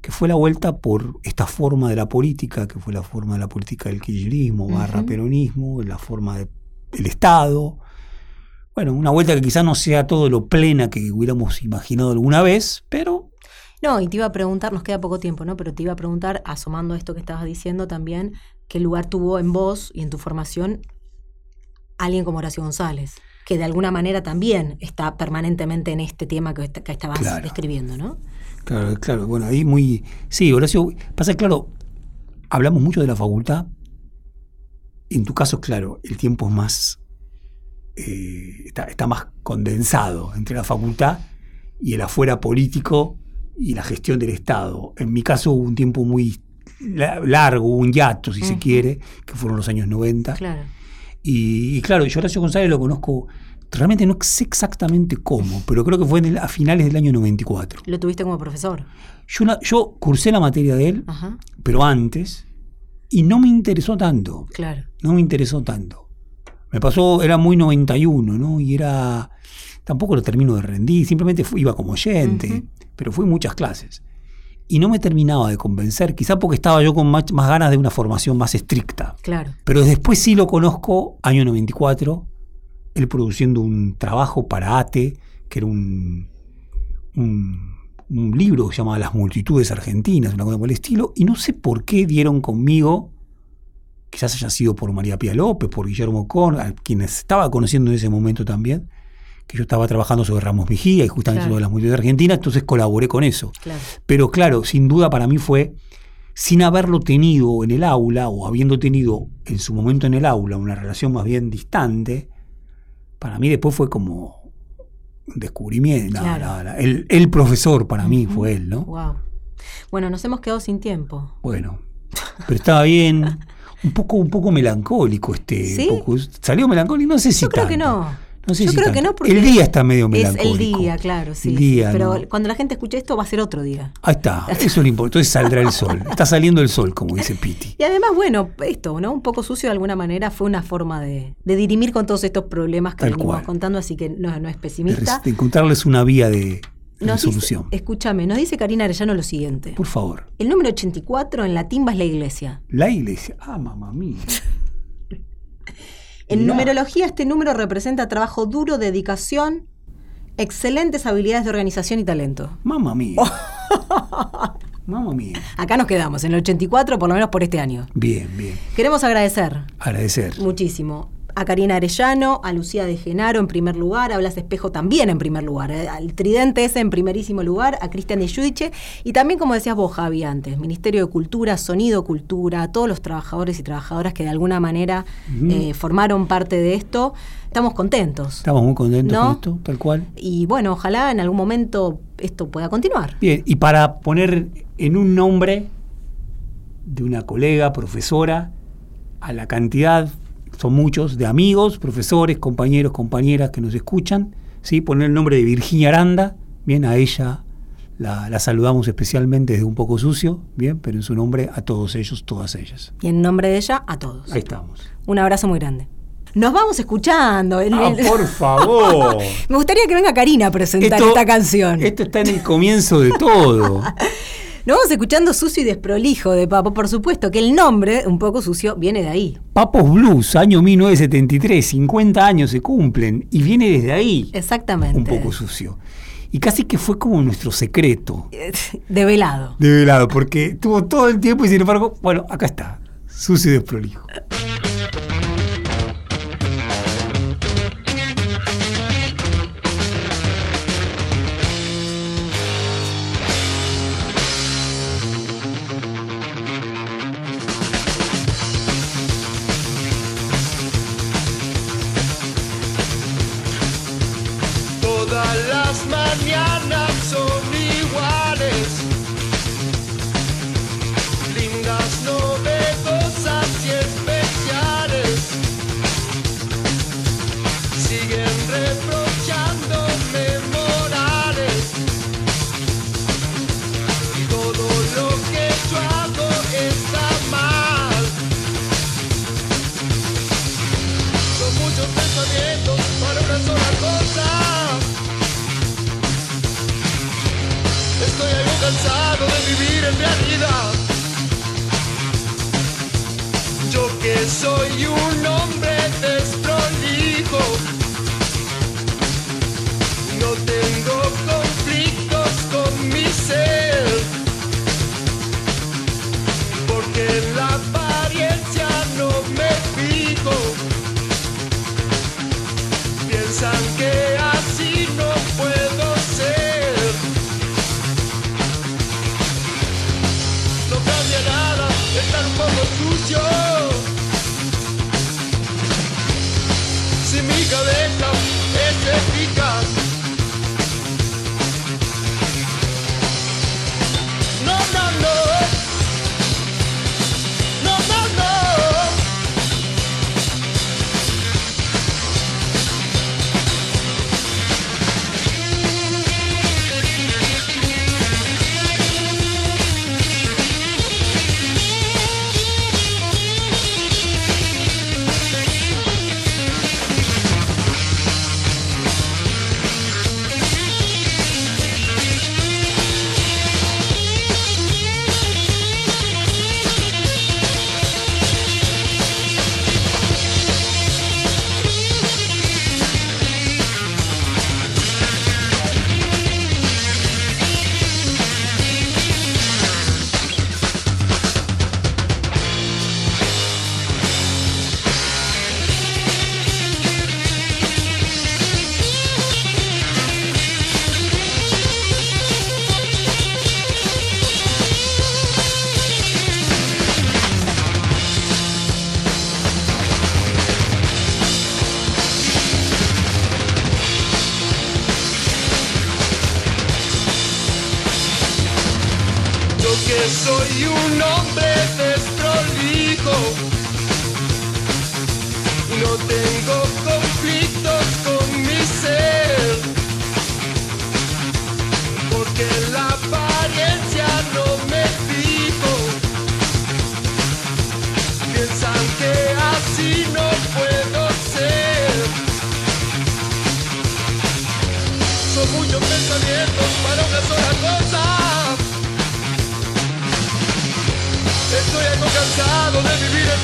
que fue la vuelta por esta forma de la política, que fue la forma de la política del kirchnerismo, barra peronismo, la forma de- del Estado. Bueno, una vuelta que quizás no sea todo lo plena que hubiéramos imaginado alguna vez, pero No, y te iba a preguntar, nos queda poco tiempo, ¿no? Pero te iba a preguntar, asomando esto que estabas diciendo también, ¿qué lugar tuvo en vos y en tu formación alguien como Horacio González? Que de alguna manera también está permanentemente en este tema que, que estabas Claro. describiendo, ¿no? Claro, claro, bueno, ahí muy... Sí, Horacio, pasa claro, hablamos mucho de la facultad. En tu caso, claro, el tiempo es más... eh, está, está más condensado entre la facultad y el afuera político y la gestión del Estado. En mi caso hubo un tiempo muy la- largo, un hiato, si se quiere, que fueron los años 90. Claro. Y, y claro, yo Horacio González lo conozco, realmente no sé exactamente cómo, pero creo que fue en el- a finales del año 94. Lo tuviste como profesor. Yo, cursé la materia de él, Ajá. pero antes, y no me interesó tanto. Claro. No me interesó tanto. Me pasó, era muy 91, ¿no? Y era. Tampoco lo termino de rendir, simplemente fui- iba como oyente, pero fui muchas clases. Y no me terminaba de convencer, quizá porque estaba yo con más, más ganas de una formación más estricta. Claro. Pero después sí lo conozco, año 94, él produciendo un trabajo para ATE, que era un, un, un libro que se llamaba Las multitudes argentinas, una cosa por el estilo, y no sé por qué dieron conmigo, quizás haya sido por María Pía López, por Guillermo Con, a quienes estaba conociendo en ese momento también, que yo estaba trabajando sobre Ramos Mejía y justamente Claro. sobre las multitudes argentinas, entonces colaboré con eso. Claro. Pero claro, sin duda para mí fue, sin haberlo tenido en el aula o habiendo tenido en su momento en el aula una relación más bien distante, para mí después fue como un descubrimiento. Claro. La- la- el, el profesor para mí fue él, ¿no? Wow. Bueno, nos hemos quedado sin tiempo. Bueno, pero estaba bien. <laughs> Un poco, un poco melancólico este. ¿Sí? poco- ¿Salió melancólico? No sé si Yo creo que no. No sé Yo si creo que no porque El día está medio Es melancólico. el día, claro, sí. El día, Pero ¿no? cuando la gente escuche esto va a ser otro día. Ahí está, eso le importa. Entonces saldrá el sol. Está saliendo el sol, como dice Piti. Y además, bueno, esto, ¿no? Un poco sucio de alguna manera fue una forma de, de dirimir con todos estos problemas que Tal venimos cual. contando, así que no, no es pesimista. de encontrarles una vía de Nos dice- resolución. escúchame, nos dice Karina Arellano lo siguiente. Por favor. El número 84 en la timba es la iglesia. La iglesia. Ah, mamá mía. <laughs> En Mirá. numerología este número representa trabajo duro, dedicación, excelentes habilidades de organización y talento. Mamá mía. <laughs> mamá mía. Acá nos quedamos, en el 84 por lo menos por este año. Bien, bien. Queremos agradecer Agradecer. muchísimo a Karina Arellano, a Lucía de Genaro en primer lugar, a Blas Espejo también en primer lugar, eh, al Tridente ese en primerísimo lugar, a Cristian de Yudiche y también, como decías vos, Javi, antes, Ministerio de Cultura, Sonido Cultura, a todos los trabajadores y trabajadoras que de alguna manera eh, formaron parte de esto. Estamos contentos. Estamos muy contentos ¿No? con esto, tal cual. Y bueno, ojalá en algún momento esto pueda continuar. Bien, y para poner en un nombre de una colega, profesora, a la cantidad, son muchos, de amigos, profesores, compañeros, compañeras que nos escuchan, ¿sí? poner el nombre de Virginia Aranda, bien, a ella la, la saludamos especialmente desde un poco sucio, bien, pero en su nombre a todos ellos, todas ellas. Y en nombre de ella, a todos. Ahí estamos. Un abrazo muy grande. Nos vamos escuchando. El- Ah, el- por favor. <laughs> Me gustaría que venga Karina a presentar esta canción. Esto está en el comienzo de todo. <laughs> Nos vamos escuchando Sucio y Desprolijo de Papo. Por supuesto que el nombre, un poco sucio, viene de ahí. Papos Blues, año 1973, 50 años se cumplen y viene desde ahí. Exactamente. Un poco sucio. Y casi que fue como nuestro secreto. <laughs> Develado. Develado, porque tuvo todo el tiempo y sin embargo, bueno, acá está. Sucio y desprolijo. Que soy un hombre desprolijo. No tengo conflictos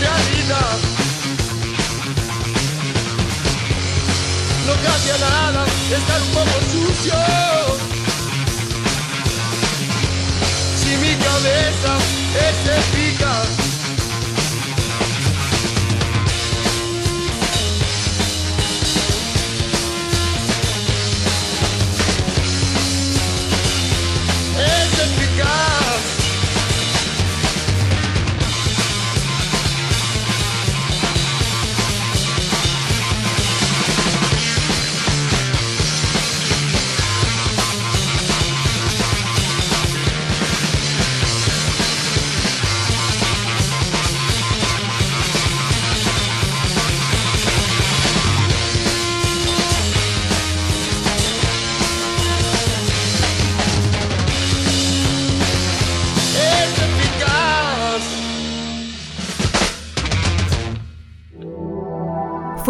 realidad. No cambia nada estar un poco sucio. Si mi cabeza es eficaz. Es eficaz.